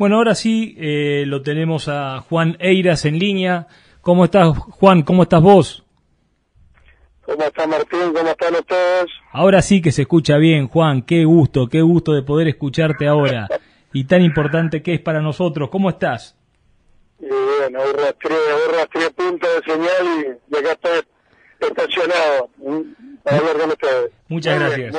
Bueno, ahora sí eh, lo tenemos a Juan Eiras en línea. ¿Cómo estás, Juan? ¿Cómo estás vos? ¿Cómo está Martín? ¿Cómo están ustedes? Ahora sí que se escucha bien, Juan. Qué gusto, qué gusto de poder escucharte ahora. y tan importante que es para nosotros. ¿Cómo estás? Y bueno, hoy rastré, puntos de señal y, acá estoy estacionado para hablar con ustedes. Muchas gracias.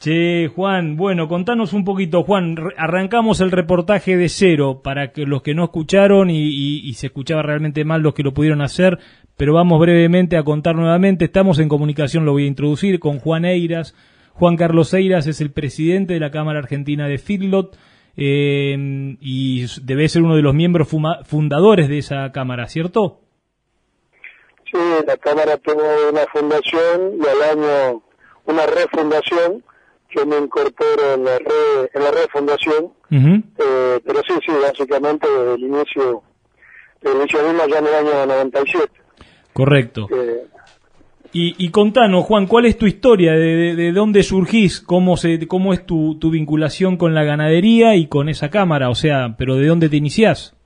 Che, Juan, bueno, contanos un poquito, Juan, arrancamos el reportaje de cero para que los que no escucharon y, se escuchaba realmente mal los que lo pudieron hacer, pero vamos brevemente a contar nuevamente, estamos en comunicación, lo voy a introducir, con Juan Eiras. Juan Carlos Eiras es el presidente de la Cámara Argentina de Feedlot eh, y debe ser uno de los miembros fundadores de esa Cámara, ¿cierto? Sí, la Cámara tuvo una fundación y al año una refundación yo me incorporo en la red, en la red fundación, eh, pero sí, sí, básicamente desde el inicio, desde el inicio mismo ya en el año 97. Correcto. Eh, y, y contanos, Juan, ¿cuál es tu historia? ¿De, de, dónde surgís? ¿Cómo, se, cómo es tu, tu vinculación con la ganadería y con esa cámara? O sea, ¿pero de dónde te iniciás?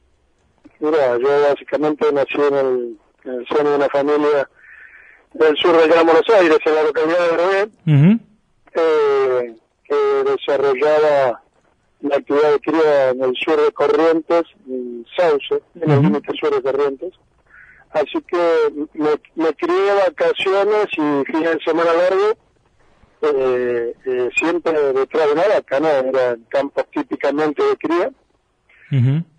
Mira, yo básicamente nací en el, en el seno de una familia del sur de Gran Buenos Aires, en la localidad de Rebé que desarrollaba la actividad de cría en el sur de Corrientes, en Sauce, en el límite sur de Corrientes. Así que me, me crié vacaciones y fines de semana largo, eh, eh, siempre detrás de una vaca, ¿no? Eran campos típicamente de cría.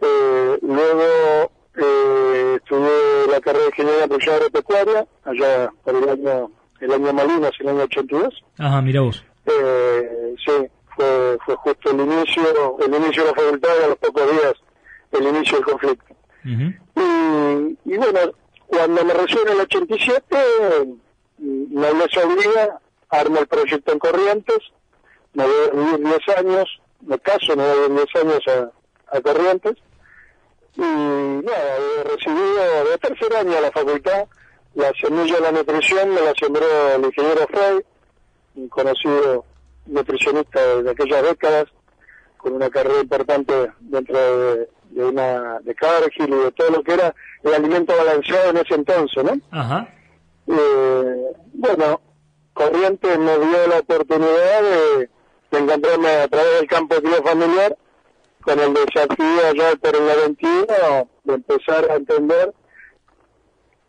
eh, luego eh, estudié la carrera de ingeniería de agropecuaria, allá por el año el año Malinas, el año 82. Ajá, mira vos. Eh, sí, fue, fue justo el inicio, el inicio de la facultad y a los pocos días el inicio del conflicto. y, y, bueno, cuando me recibo en el 87, la iglesia obliga, armo el proyecto en Corrientes, me voy a vivir 10 años, me caso, me voy a vivir 10 años a, a Corrientes, y nada, he recibido de tercer año a la facultad, la semilla de la nutrición me la sembró el ingeniero Frey, un conocido nutricionista de aquellas décadas, con una carrera importante dentro de, una de Cargill y de todo lo que era el alimento balanceado en ese entonces, ¿no? Ajá. Eh, bueno, Corrientes me dio la oportunidad de, encontrarme a través del campo de familiar con el desafío ya por el 21 de empezar a entender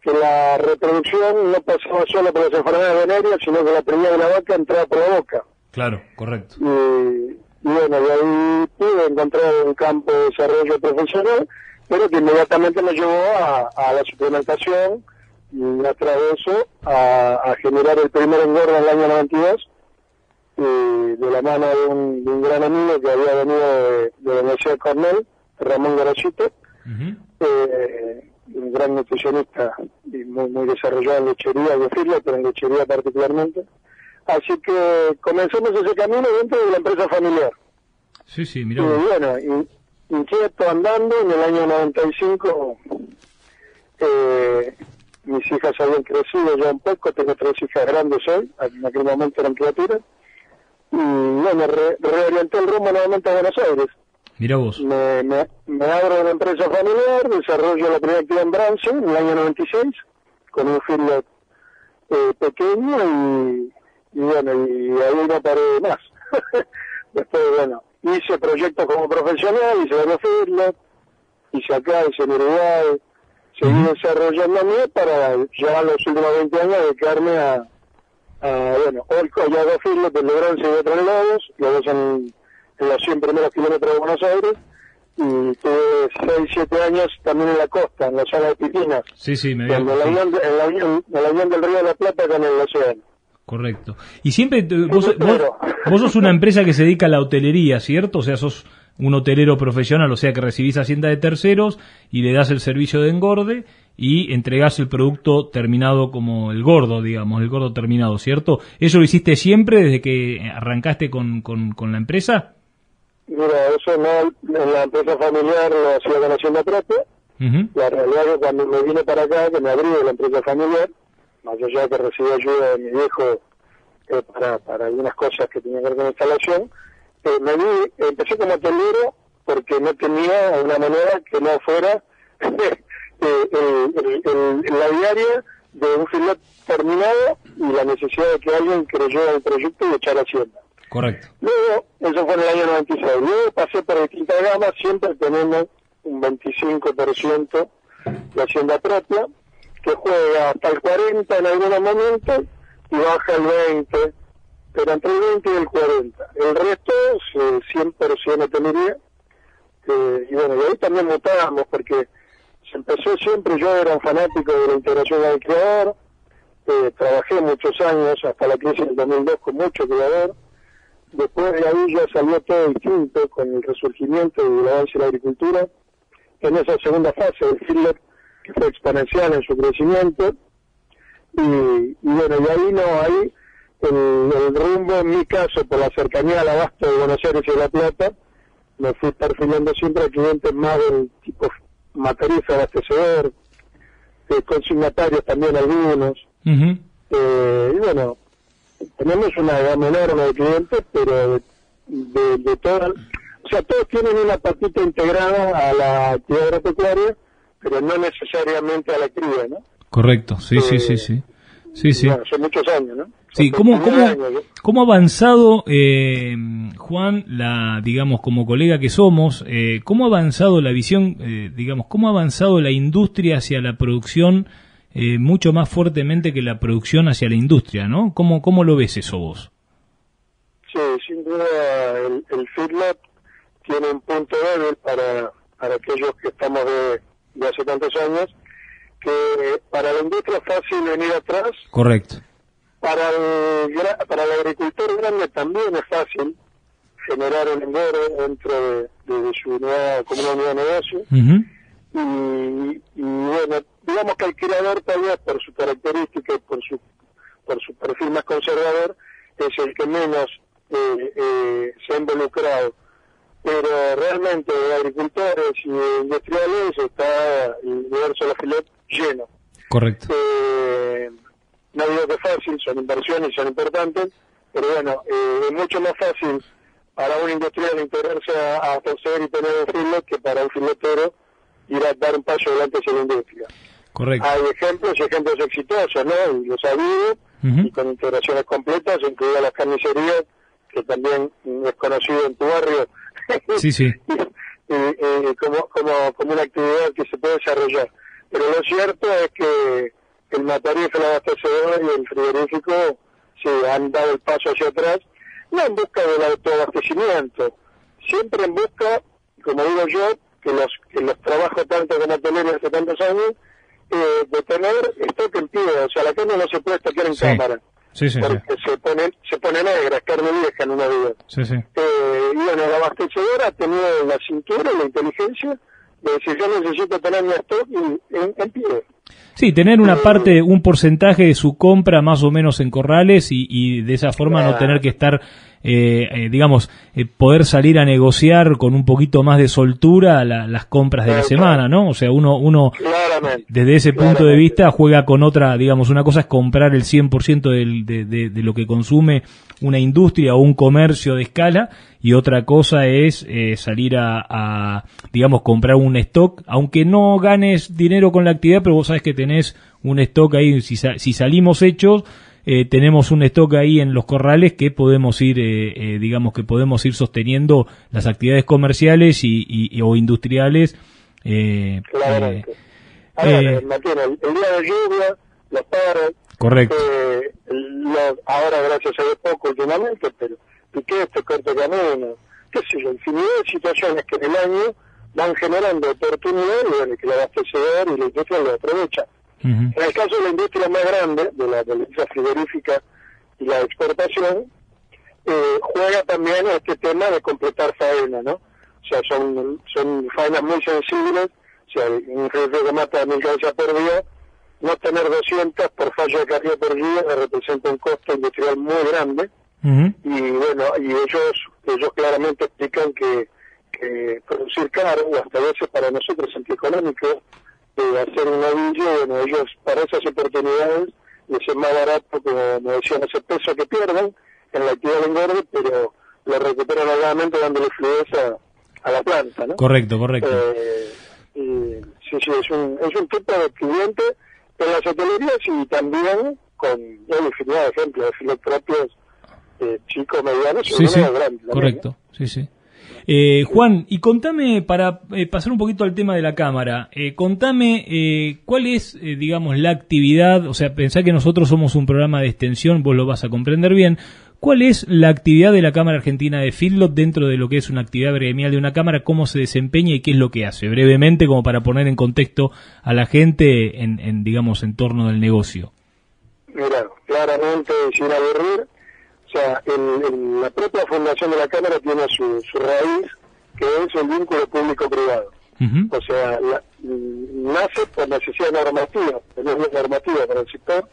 que la reproducción no pasaba solo por las enfermedades venéreas, sino que la primera de la vaca entraba por la boca. Claro, correcto. Y, bueno, de ahí pude encontrar un campo de desarrollo profesional, pero que inmediatamente me llevó a, la suplementación y a través de eso a, generar el primer engordo en el año 92 de la mano de un, gran amigo que había venido de, la Universidad de Cornell, Ramón Garachito, un gran nutricionista y muy, muy desarrollado en lechería, decirlo, pero en lechería particularmente. Así que comenzamos ese camino dentro de la empresa familiar. Sí, sí, mira. Y bueno, inquieto andando, en el año 95 eh, mis hijas habían crecido ya un poco, tengo tres hijas grandes hoy, en aquel momento eran criaturas, y bueno, reorienté el rumbo nuevamente a Buenos Aires. Mira vos. Me, me, me, abro una empresa familiar, desarrollo la primera actividad en Brance en el año 96, con un filial eh, pequeño y, y, bueno, y ahí no paré más. Después, bueno, hice proyectos como profesional, hice varios filiales, hice acá, hice en Uruguay, seguí desarrollándome para ya los últimos 20 años dedicarme a, a bueno, hoy ya dos filiales de Brance y de Tres Lagos, los dos en en los 100 primeros kilómetros de Buenos Aires y tuve 6, 7 años también en la costa, en la zona de Pitinas. Sí, sí, me en, en, la unión, en la unión del Río de la Plata con el océano. Correcto. Y siempre, vos, vos, sos una empresa que se dedica a la hotelería, ¿cierto? O sea, sos un hotelero profesional, o sea que recibís hacienda de terceros y le das el servicio de engorde y entregás el producto terminado como el gordo, digamos, el gordo terminado, ¿cierto? ¿Eso lo hiciste siempre desde que arrancaste con, con, con la empresa? Mira, eso no, en la empresa familiar lo hacía con Hacienda propia. La realidad es que cuando me vine para acá, que me abrí de la empresa familiar, más allá que recibí ayuda de mi viejo eh, para, para algunas cosas que tenían que ver con instalación, eh, me vi, empecé como hotelero porque no tenía una manera que no fuera eh, la diaria de un filete terminado y la necesidad de que alguien creyera el proyecto y echara hacienda. Luego, eso fue en el año 96. Luego pasé por distinta gama, siempre teniendo un 25% de hacienda propia, que juega hasta el 40 en algunos momentos y baja el 20, pero entre el 20 y el 40. El resto, eh, 100% tendría. Eh, y bueno, y ahí también mutábamos porque se empezó siempre, yo era un fanático de la integración del creador, eh, trabajé muchos años, hasta la crisis del 2002, con mucho creador. Después de ahí ya salió todo distinto con el resurgimiento y el avance de la agricultura. En esa segunda fase del Hitler, que fue exponencial en su crecimiento. Y, bueno, y ahí no, ahí el, rumbo, en mi caso, por la cercanía al abasto de Buenos Aires y de La Plata, me fui perfilando siempre a clientes más del tipo matriz abastecedor, eh, consignatarios también algunos. eh, y bueno, tenemos una gama enorme de clientes, pero de, de, de todas, o sea, todos tienen una patita integrada a la actividad agropecuaria, pero no necesariamente a la cría, ¿no? Correcto, sí, sí, sí, sí. Sí, sí. Bueno, hace muchos años, ¿no? Sí, ¿cómo, cómo, ha avanzado, eh, Juan, la, digamos, como colega que somos, eh, cómo ha avanzado la visión, eh, digamos, cómo ha avanzado la industria hacia la producción eh, mucho más fuertemente que la producción hacia la industria, ¿no? ¿Cómo, cómo lo ves eso vos? Sí, sin duda el, el feedlot tiene un punto débil para, para aquellos que estamos de, de hace tantos años, que para la industria es fácil venir atrás. Correcto. Para el, para el agricultor grande también es fácil generar el engorde dentro de, de, su unidad, como una de negocio. y, y, bueno, digamos que el criador todavía por su característica y por su, por su perfil más conservador es el que menos eh, eh, se ha involucrado pero realmente de agricultores y industriales está el universo de la lleno. Correcto. Eh, no digo que es fácil, son inversiones, son importantes, pero bueno, eh, es mucho más fácil para un industrial integrarse a, a y tener un filet que para un filetero ir a dar un paso adelante hacia la industria. Correcto. Hay ejemplos y ejemplos exitosos, ¿no? Y los ha habido, y con integraciones completas, incluidas las carnicerías, que también es conocido en tu barrio, Sí, sí. y, como, como, como una actividad que se puede desarrollar. Pero lo cierto es que el matarife, el abastecedor y el frigorífico se han dado el paso hacia atrás, no en busca del autoabastecimiento, siempre en busca, como digo yo, que los, que los trabajo tanto como tener hace tantos años, eh, de tener stock en pie, o sea, la carne no se puede estoquear en cámara. Sí, sí, porque se pone se pone negra, es carne vieja en una vida. Sí, sí. Eh, y bueno, la abastecedora ha tenido la cintura la inteligencia de decir yo necesito tener mi stock en, en pie. Sí, tener una parte, un porcentaje de su compra más o menos en corrales y, y de esa forma no tener que estar, eh, eh, digamos, eh, poder salir a negociar con un poquito más de soltura la, las compras de la semana, ¿no? O sea, uno, uno desde ese punto de vista juega con otra, digamos, una cosa es comprar el 100% del, de, de, de lo que consume una industria o un comercio de escala y otra cosa es eh, salir a, a, digamos, comprar un stock, aunque no ganes dinero con la actividad, pero vos sabes que tenés un stock ahí, si, si salimos hechos, eh, tenemos un stock ahí en los corrales que podemos ir, eh, eh, digamos que podemos ir sosteniendo las actividades comerciales y, y, o industriales. Eh, Claramente. Ahora, el, el, día de lluvia, los paros. Correcto. Lo, ahora, gracias a Dios, poco últimamente, pero piqué este corto camino, qué sé yo, infinidad de situaciones que en el año van generando oportunidades y bueno, que el abastecedor y la industria lo aprovecha. Uh -huh. En el caso de la industria más grande, de la, de la industria frigorífica y la exportación, eh, juega también este tema de completar faena, ¿no? O sea, son, son faenas muy sensibles, o sea, un riesgo de mata de mil cabezas por día, no tener 200 por fallo de carga por día representa un costo industrial muy grande, uh -huh. y bueno, y ellos, ellos claramente explican que, que producir caro, o hasta a veces para nosotros antieconómico, eh, hacer un novillo, bueno, ellos para esas oportunidades les es más barato, como me decían, ese peso que pierden en la actividad de engorde, pero lo recuperan nuevamente dándole fluidez a, a la planta, ¿no? Correcto, correcto. Eh, sí, sí, es un, es un tipo de cliente en las hotelerías y también con una infinidad de ejemplos de filotropios eh, chicos, medianos y sí, sí, grandes. Correcto, sí, sí. Eh, Juan, y contame, para eh, pasar un poquito al tema de la cámara, eh, contame eh, cuál es, digamos, la actividad, o sea, pensá que nosotros somos un programa de extensión, vos lo vas a comprender bien, ¿cuál es la actividad de la Cámara Argentina de Feedlot dentro de lo que es una actividad gremial de una cámara, cómo se desempeña y qué es lo que hace? Brevemente, como para poner en contexto a la gente en, en digamos, en torno del negocio. Mira, claramente, sin aburrir, o sea, el, la propia fundación de la Cámara tiene su, su raíz, que es el vínculo público-privado. O sea, nace por necesidad normativa, no normativa para el sector.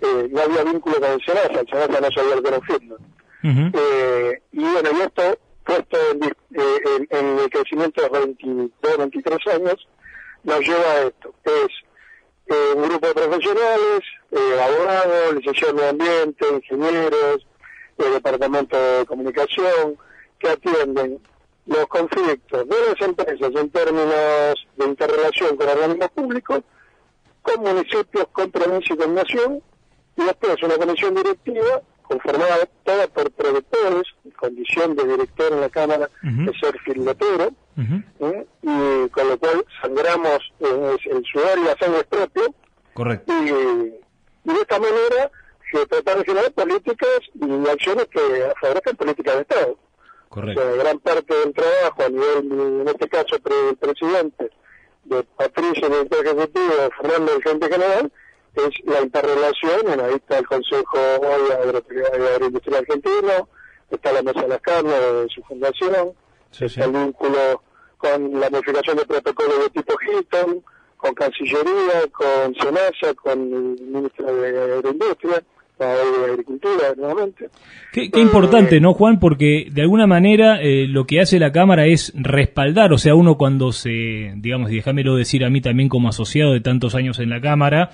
Eh, no había vínculo con el SENASA, el SENASA no sabía lo que era un eh, y bueno, y esto, puesto en, eh, en, el crecimiento de 22, 23 años, nos lleva a esto. Es un grupo de profesionales, abogados, licenciados de ambiente, ingenieros, el Departamento de Comunicación, que atienden los conflictos de las empresas en términos de interrelación con organismos públicos, con municipios, con provincia y con nación, y después una comisión directiva conformada toda por productores, en condición de director en la Cámara de ser filotero, ¿eh? y con lo cual sangramos eh, el sudor y la sangre propio. Correcto. Y, y de esta manera se trata de generar políticas y acciones que favorezcan políticas de Estado. Correcto. O sea, gran parte del trabajo a nivel, en este caso, del presidente, de Patricio, director ejecutivo, de Fernando, el gerente general, es la interrelación, en ahí está el Consejo Agroindustrial Argentino, está la Mesa de las Carnes de su fundación, está el vínculo con la modificación de protocolos de tipo Hilton, con Cancillería, con SENASA, con el Ministro de Agroindustria, de Agricultura nuevamente. Qué, importante, ¿no, Juan? Porque de alguna manera eh, lo que hace la Cámara es respaldar, o sea, uno cuando se, digamos, y déjamelo decir a mí también como asociado de tantos años en la Cámara,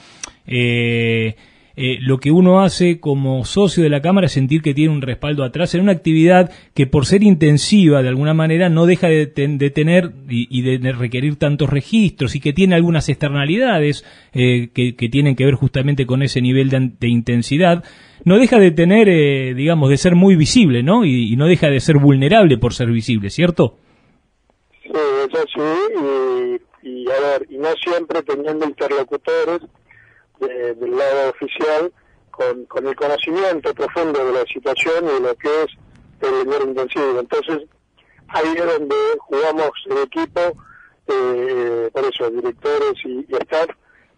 eh, eh, lo que uno hace como socio de la Cámara es sentir que tiene un respaldo atrás en una actividad que por ser intensiva de alguna manera no deja de, tener y, de, requerir tantos registros y que tiene algunas externalidades eh, que, tienen que ver justamente con ese nivel de, intensidad, no deja de tener, eh, digamos, de ser muy visible, ¿no? Y, no deja de ser vulnerable por ser visible, ¿cierto? Sí, eso sí, y, y a ver, y no siempre teniendo interlocutores del lado oficial con, con el conocimiento profundo de la situación y de lo que es el dinero intensivo. Entonces, ahí es donde jugamos el equipo, eh, por eso, directores y, staff,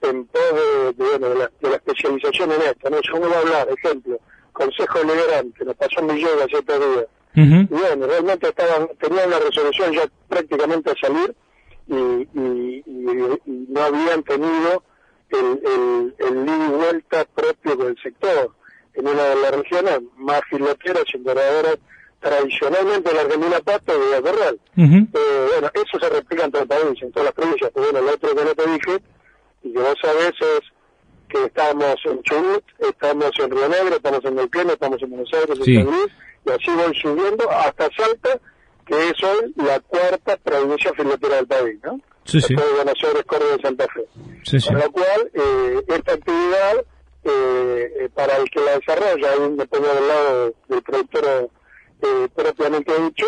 en todo de, de, la, de, la, especialización en esto. ¿no? Yo no voy a hablar, ejemplo, Consejo Liberante, nos pasó mi yoga hace tres días. Y bueno, realmente estaban, tenían la resolución ya prácticamente a salir y, y, y no habían tenido el, el, el ida y vuelta propio del sector. En una de las regiones más filoteras y doradoras tradicionalmente la Argentina Pasto y de Real. eh, bueno, eso se replica en todo el país, en todas las provincias. Pero bueno, lo otro que no te dije, y que vos sabés es que estamos en Chubut, estamos en Río Negro, estamos en Neuquén, estamos en Buenos Aires, en San Luis, y así voy subiendo hasta Salta, que es hoy la cuarta provincia filotera del país, ¿no? Sí, sí. de Buenos Aires, Córdoba y Santa Fe. Sí, Con lo cual, eh, esta actividad, eh, eh, para el que la desarrolla, ahí me pongo del lado del productor eh, propiamente dicho,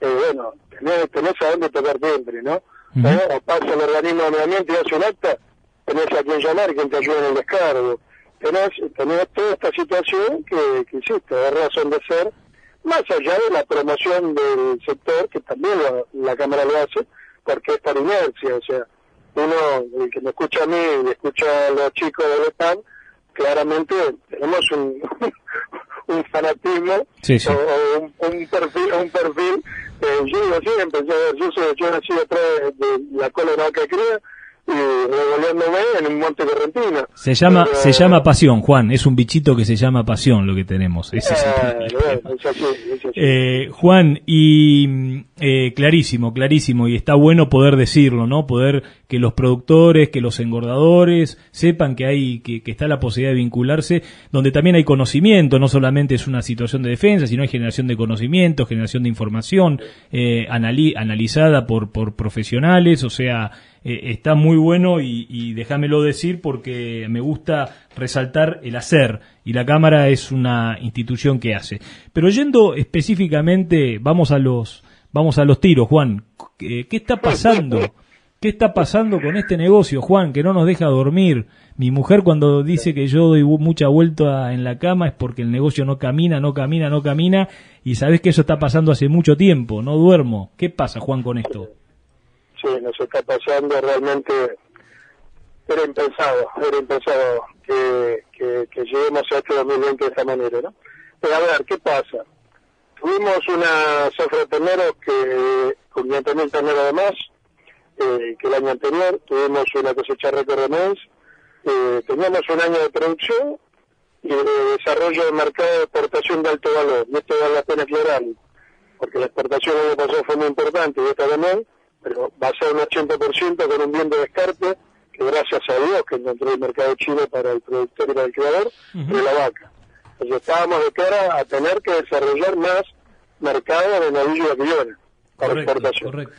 eh, bueno, tenés, tenés a dónde tocar timbre, ¿no? O pasa el organismo de medio ambiente y hace un acta, tenés a quien llamar, quien te ayuda en el descargo. Tenés, tenés toda esta situación que, que existe, de razón de ser, más allá de la promoción del sector, que también la Cámara lo hace, porque es por inercia, o sea, uno, el que me escucha a mí y escucha a los chicos de EPAN, claramente tenemos un, un fanatismo o, un, perfil, un perfil eh, yo digo siempre, yo, yo, soy, yo nací detrás de, la cola de que cría y revoleándome en un monte correntino. Se llama, se llama pasión, Juan, es un bichito que se llama pasión lo que tenemos. Ese es eh, Juan, y Eh, clarísimo, clarísimo, y está bueno poder decirlo, ¿no? Poder que los productores, que los engordadores sepan que hay, que, está la posibilidad de vincularse, donde también hay conocimiento, no solamente es una situación de defensa, sino hay generación de conocimiento, generación de información eh, analizada por, por profesionales, o sea, eh, está muy bueno y, y, déjamelo decir porque me gusta resaltar el hacer y la Cámara es una institución que hace. Pero yendo específicamente, vamos a los Vamos a los tiros, Juan. ¿Qué, está pasando? ¿Qué está pasando con este negocio, Juan, que no nos deja dormir? Mi mujer cuando dice que yo doy mucha vuelta en la cama es porque el negocio no camina, no camina, no camina, y sabes que eso está pasando hace mucho tiempo, no duermo. ¿Qué pasa, Juan, con esto? Sí, nos está pasando realmente, era impensado, era impensado que, que, lleguemos a este 2020 de esta manera, ¿no? Pero a ver, ¿qué pasa? Tuvimos una cifra de terneros que, con 500.000 terneros de más eh, que el año anterior, tuvimos una cosecha récord de mes, eh, teníamos un año de producción y de desarrollo de mercado de exportación de alto valor. Y esto vale la pena aclarar, porque la exportación el año pasado fue muy importante y esta también, pero va a ser un 80% con un bien de descarte, que gracias a Dios que encontró el mercado chino para el productor y para el criador, de la vaca. Estábamos de cara a tener que desarrollar más mercado de novillo de para exportación. Correcto.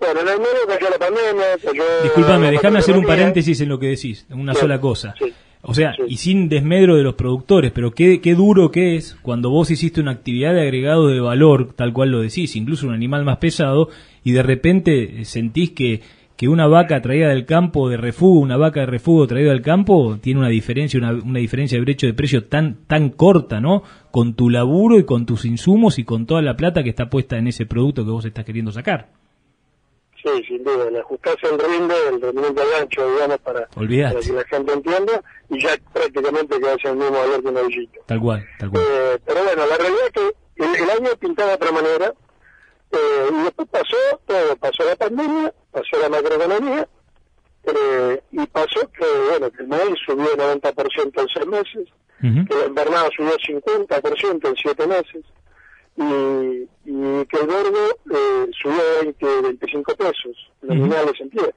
Bueno, en el medio cayó la pandemia, cayó... Disculpame, déjame hacer un paréntesis en lo que decís, en una sola cosa. O sea, y sin desmedro de los productores, pero qué, qué duro que es cuando vos hiciste una actividad de agregado de valor, tal cual lo decís, incluso un animal más pesado, y de repente sentís que que una vaca traída del campo de refugo, una vaca de refugo traída del campo, tiene una diferencia, una, una, diferencia de brecho de precio tan, tan corta, ¿no? Con tu laburo y con tus insumos y con toda la plata que está puesta en ese producto que vos estás queriendo sacar. Sí, sin duda, le ajustás el rinde, el rendimiento al ancho, digamos, para, que la gente entienda, y ya prácticamente queda el mismo valor que un avillito. Tal cual, tal cual. Eh, pero bueno, la realidad es que el, el año pintaba de otra manera, eh, y después pasó todo, pasó la pandemia, pasó la macroeconomía, eh, y pasó que, bueno, que el maíz subió 90% en seis meses, que la invernada subió 50% en siete meses, y, y que el gordo eh, subió 20, 25 pesos, nominales en pie.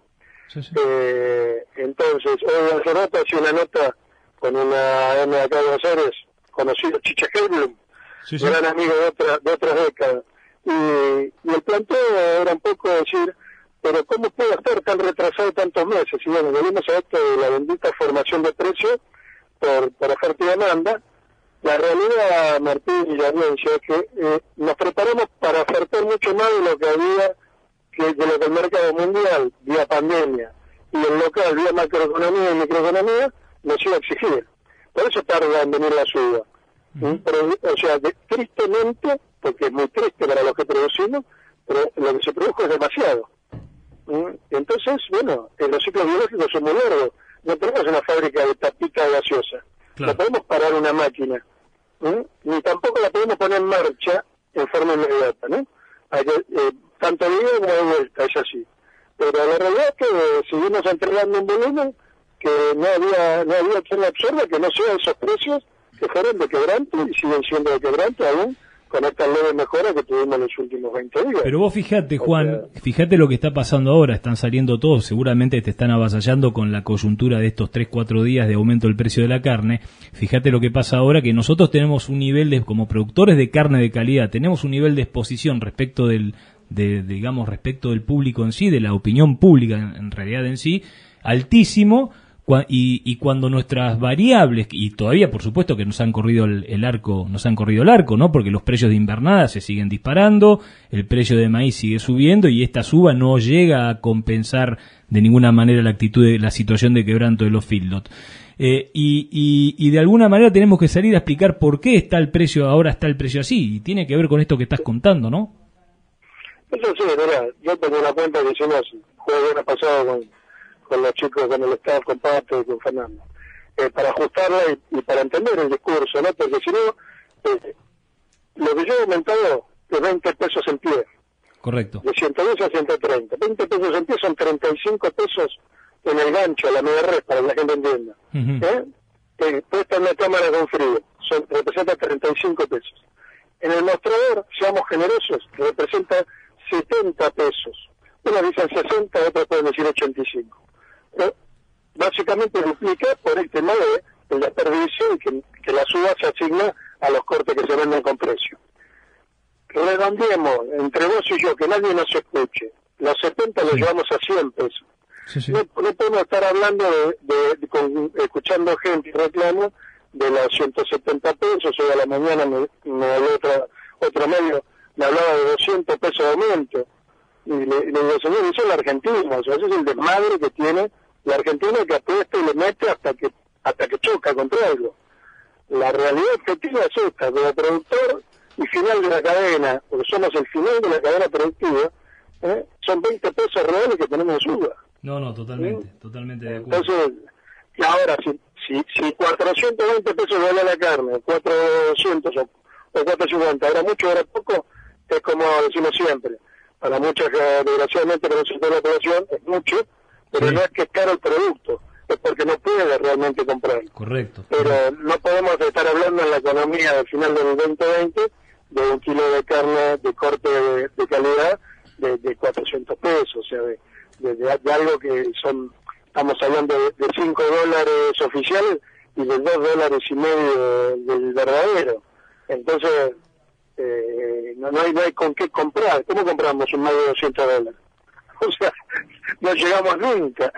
Eh, entonces, hoy hace nota hacía una nota con una M de acá de Buenos Aires, conocido Chicha Heiblum, gran amigo de, otra, de otras décadas, y, y el planteo era un poco decir, pero ¿cómo puede estar tan retrasado tantos meses? Y bueno, venimos a esto de la bendita formación de precios por, por oferta y demanda. La realidad, Martín y la audiencia, es que eh, nos preparamos para ofertar mucho más de lo que había, que, de lo que el mercado mundial, vía pandemia, y el local, vía macroeconomía y microeconomía, nos iba a exigir. Por eso tarda en venir la suba. Pero, o sea, tristemente porque es muy triste para los que producimos, pero lo que se produjo es demasiado. ¿Mm? Entonces, bueno, los ciclos biológicos son muy largos. No tenemos una fábrica de tapita gaseosa. No podemos parar una máquina. ¿Mm? Ni tampoco la podemos poner en marcha en forma inmediata, ¿no? Hay que, eh, tanto de como vuelta, es así. Pero la realidad es que seguimos entregando un volumen que no había, no había quien lo absorba, que no sea esos precios que fueron de quebrante y siguen siendo de quebrante aún con estas leves mejoras que tuvimos en los últimos 20 días. Pero vos fíjate, Juan, fíjate lo que está pasando ahora, están saliendo todos, seguramente te están avasallando con la coyuntura de estos 3, 4 días de aumento del precio de la carne. Fíjate lo que pasa ahora, que nosotros tenemos un nivel de, como productores de carne de calidad, tenemos un nivel de exposición respecto del, de, digamos, respecto del público en sí, de la opinión pública en realidad en sí, altísimo, y, y, cuando nuestras variables y todavía por supuesto que nos han corrido el, arco nos han corrido el arco no porque los precios de invernada se siguen disparando el precio de maíz sigue subiendo y esta suba no llega a compensar de ninguna manera la actitud de la situación de quebranto de los feedlot eh, y, y, y, de alguna manera tenemos que salir a explicar por qué está el precio ahora está el precio así y tiene que ver con esto que estás contando no eso sí mira yo tengo una cuenta que hicimos jueves pasado con con los chicos, con el Estado, con Pato y con Fernando, eh, para ajustarla y, para entender el discurso, ¿no? Porque si no, eh, lo que yo he aumentado es 20 pesos en pie. Correcto. De 110 a 130. 20 pesos en pie son 35 pesos en el gancho, la media red, para que la gente entienda. ¿Eh? eh puesta en la cámara con frío, son, representa 35 pesos. En el mostrador, seamos generosos, representa 70 pesos. Unos dicen 60, otros pueden decir 85. Básicamente duplica por el tema de 20% de la población es mucho, pero no es que es caro el producto, es porque no puede realmente comprar Correcto. Pero no podemos estar hablando en la economía al final del 2020 de un kilo de carne de corte de, calidad de, de, 400 pesos, o sea, de, de algo que son, estamos hablando de, 5 dólares oficial y de 2 dólares y medio del verdadero. Entonces, eh, no, no, hay, no hay con qué comprar. ¿Cómo compramos un más de 200 dólares? O sea, no llegamos nunca.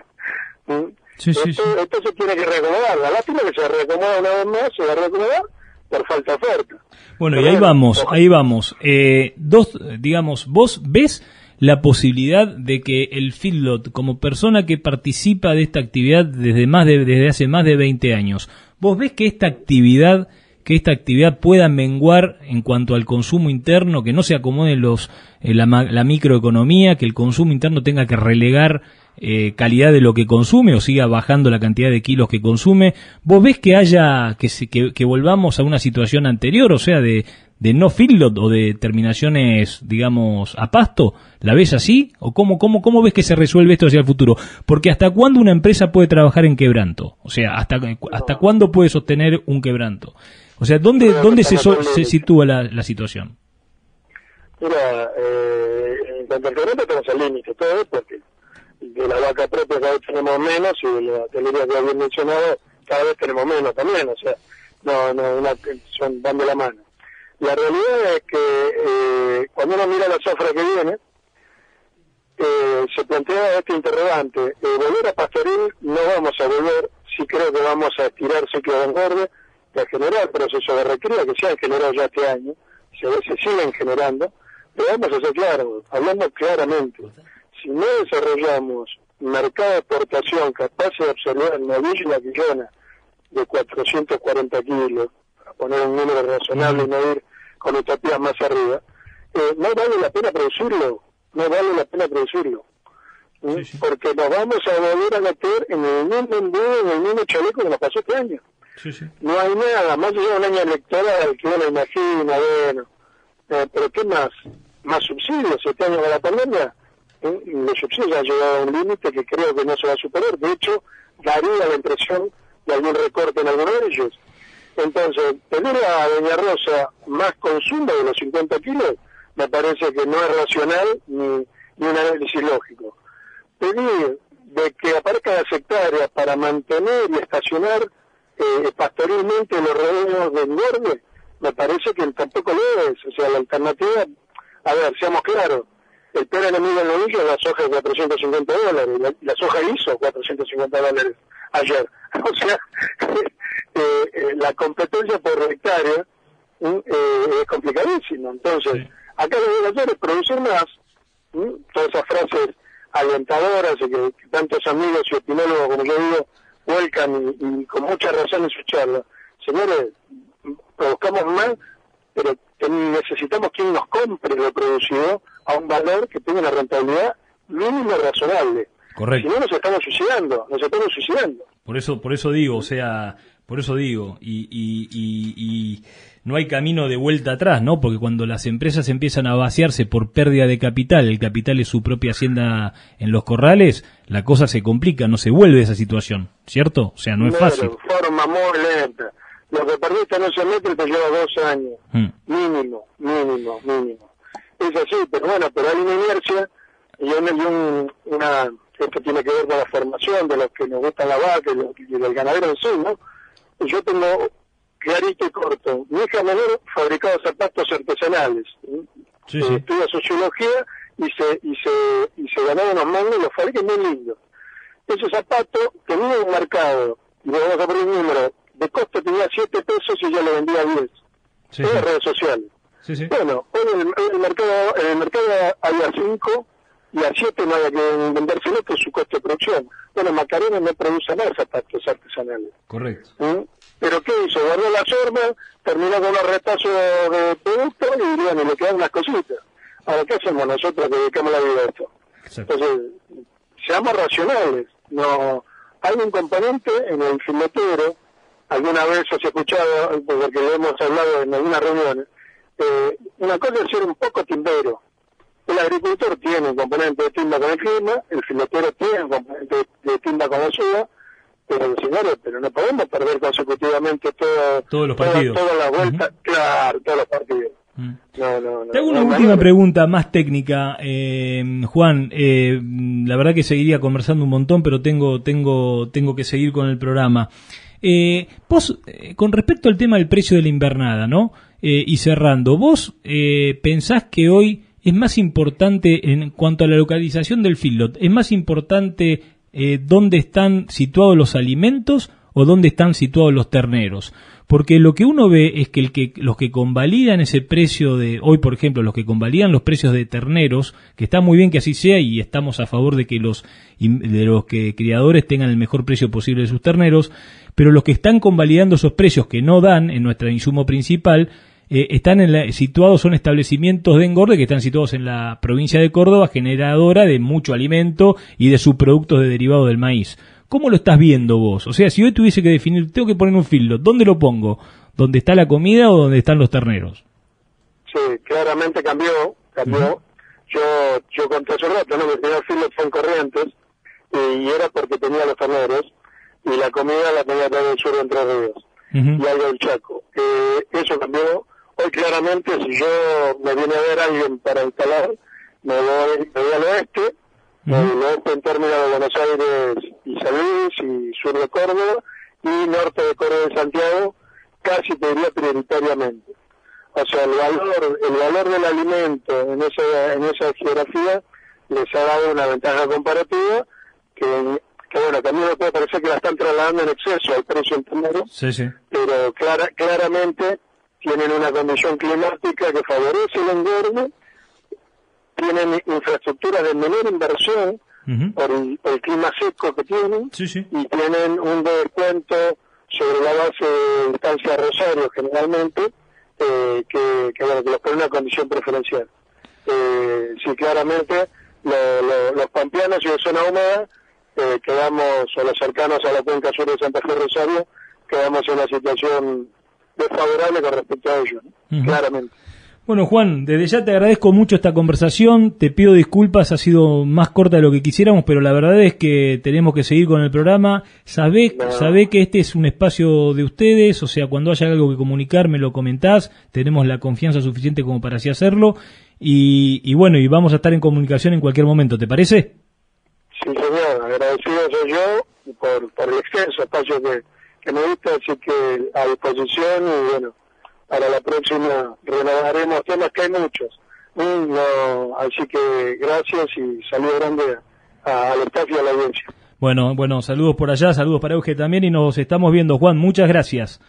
¿Mm? Sí, esto, se tiene que reacomodar. La lástima que se reacomoda una vez más, se va a reacomodar por falta de oferta. Bueno, y ahí vamos, ahí vamos. Eh, dos, digamos, vos ves la posibilidad de que el feedlot, como persona que participa de esta actividad desde más de, desde hace más de 20 años, vos ves que esta actividad que esta actividad pueda menguar en cuanto al consumo interno, que no se acomode los, eh, la, la, microeconomía, que el consumo interno tenga que relegar eh, calidad de lo que consume o siga bajando la cantidad de kilos que consume. ¿Vos ves que haya, que, que, que volvamos a una situación anterior, o sea, de, de no feedlot o de terminaciones, digamos, a pasto? ¿La ves así? ¿O cómo, cómo, cómo ves que se resuelve esto hacia el futuro? Porque ¿hasta cuándo una empresa puede trabajar en quebranto? O sea, ¿hasta, hasta cuándo puede sostener un quebranto? O sea, ¿dónde, ¿dónde se, se sitúa la, la situación? Mira, eh, en cuanto al terreno tenemos el límite, todo porque de la vaca propia cada vez tenemos menos y de la telería que había mencionado cada vez tenemos menos también, o sea, no, no, una, son, van de la mano. La realidad es que eh, cuando uno mira la zafra que viene, eh, se plantea este interrogante, eh, volver a pastoril no vamos a volver, si creo que vamos a estirar ciclo de engorde, a generar procesos de recría que se han generado ya este año, se, se siguen generando, pero vamos a ser claros, hablando claramente, si no desarrollamos mercado de exportación capaz de absorber novilla quillona de 440 kilos, para poner un número razonable y no ir con utopías más arriba, eh, no vale la pena producirlo, no vale la pena producirlo. Porque nos vamos a volver a meter en el mismo embudo, en el mismo chaleco que nos pasó este año. No hay nada, más de un año electoral que uno imagina, bueno, eh, pero ¿qué más? ¿Más subsidios este año de la pandemia? Eh, los subsidios han llegado a un límite que creo que no se va a superar, de hecho, daría la impresión de algún recorte en algunos de ellos. Entonces, pedir a Doña Rosa más consumo de los 50 kilos me parece que no es racional ni, ni un análisis lógico. Pedir de que aparezcan las hectáreas para mantener y estacionar eh, pastoralmente los rebaños de engorde, me parece que tampoco lo es. O sea, la alternativa, a ver, seamos claros, el peor enemigo del novillo es la soja de 450 dólares, la, la soja hizo 450 dólares ayer. O sea, eh, eh, la competencia por hectárea eh, es complicadísima. Entonces, acá lo que que hacer es producir más, todas esas frases alentadoras y que tantos amigos y opinólogos, como yo digo, vuelcan y, con mucha razón en su charla. Señores, buscamos más, pero necesitamos quien nos compre lo producido a un valor que tenga una rentabilidad mínima razonable. Correcto. Si no, nos estamos suicidando, nos estamos suicidando. Por eso, por eso digo, o sea, por eso digo, y, y, y, no hay camino de vuelta atrás, ¿no? Porque cuando las empresas empiezan a vaciarse por pérdida de capital, el capital es su propia hacienda en los corrales, la cosa se complica, no se vuelve esa situación, ¿cierto? O sea, no es fácil. forma muy lenta. Lo que perdiste no se mete te lleva dos años. Mm. Mínimo, mínimo, mínimo. es así, pero bueno, pero hay una inercia y, un, una, esto tiene que ver con la formación de los que nos gusta la vaca y, del ganadero en sí, ¿no? Yo tengo clarito y corto, mi hija menor fabricaba zapatos artesanales, sí, sí. estudia sociología y se, y se, y se ganaba unos mangos y los fabrica muy lindos. Ese zapato tenía un mercado, y le vamos a poner un número, de costo tenía 7 pesos y ya lo vendía a 10. Sí, en las redes sociales. Bueno, hoy en el, mercado, en el mercado hay a 5 y a 7 no hay que vendérselo que es su costo de producción. Bueno, Macarena no produce más zapatos artesanales. Correcto. ¿Mm? Pero ¿qué hizo? Guardó las formas, terminó con los retazos de producto y bueno, le quedan unas cositas. Ahora, ¿qué hacemos nosotros que dedicamos la vida a esto? Entonces, seamos racionales. No, hay un componente en el filetero, alguna vez os he escuchado, porque lo hemos hablado en algunas reuniones, eh, una cosa es ser un poco timbero. El agricultor tiene un componente de timba con el clima, el filetero tiene un componente de timba con la suya, pero señores, pero no podemos perder consecutivamente todo, todos los partidos. Toda, la vuelta, claro, todos los partidos. Mm. No, no, no, una última pregunta más técnica, eh, Juan. Eh, la verdad que seguiría conversando un montón, pero tengo, tengo, tengo que seguir con el programa. Eh, vos, eh, con respecto al tema del precio de la invernada, ¿no? Eh, y cerrando, ¿vos eh, pensás que hoy es más importante en cuanto a la localización del feedlot, es más importante eh, dónde están situados los alimentos o dónde están situados los terneros? Porque lo que uno ve es que, que los que convalidan ese precio de, hoy por ejemplo, los que convalidan los precios de terneros, que está muy bien que así sea y estamos a favor de que los, de los que criadores tengan el mejor precio posible de sus terneros, pero los que están convalidando esos precios que no dan en nuestro insumo principal, eh, están en la, situados, son establecimientos de engorde que están situados en la provincia de Córdoba, generadora de mucho alimento y de subproductos de derivado del maíz. ¿Cómo lo estás viendo vos? O sea, si hoy tuviese que definir, tengo que poner un filo, ¿dónde lo pongo? ¿Dónde está la comida o dónde están los terneros? Sí, claramente cambió, cambió. Yo, yo conté hace rato, ¿no? Mi primer filo fue en Corrientes y era porque tenía los terneros y la comida la tenía todo el sur de Entre Ríos y algo del Chaco. Eh, eso cambió. Hoy claramente si yo me viene a ver alguien para instalar, me voy, me voy al oeste, uh en términos de Buenos Aires y San Luis y sur de Córdoba y norte de Córdoba y Santiago, casi te diría prioritariamente. O sea, el valor, el valor del alimento en esa, en esa geografía les ha dado una ventaja comparativa que, que bueno, también me puede parecer que la están trasladando en exceso al precio en sí, sí. pero clara, claramente tienen una condición climática que favorece el engorde tienen infraestructuras de menor inversión por, el, clima seco que tienen y tienen un descuento sobre la base de instancia Rosario generalmente eh, que, que, bueno, que los pone una condición preferencial. Eh, sí, claramente los pampeanos y de zona húmeda eh, quedamos, o los cercanos a la cuenca sur de Santa Fe Rosario, quedamos en una situación desfavorable con respecto a ellos, claramente. Bueno, Juan, desde ya te agradezco mucho esta conversación. Te pido disculpas, ha sido más corta de lo que quisiéramos, pero la verdad es que tenemos que seguir con el programa. Sabé, que este es un espacio de ustedes, o sea, cuando haya algo que comunicar, me lo comentás. Tenemos la confianza suficiente como para así hacerlo. Y, bueno, y vamos a estar en comunicación en cualquier momento, ¿te parece? Sí, señor. Agradecido soy yo por, por el extenso espacio que, que me diste, así que a disposición y bueno para la próxima renovaremos temas que hay muchos. No, así que gracias y saludo grande al staff y a la audiencia. Bueno, bueno, saludos por allá, saludos para Euge también y nos estamos viendo. Juan, muchas gracias.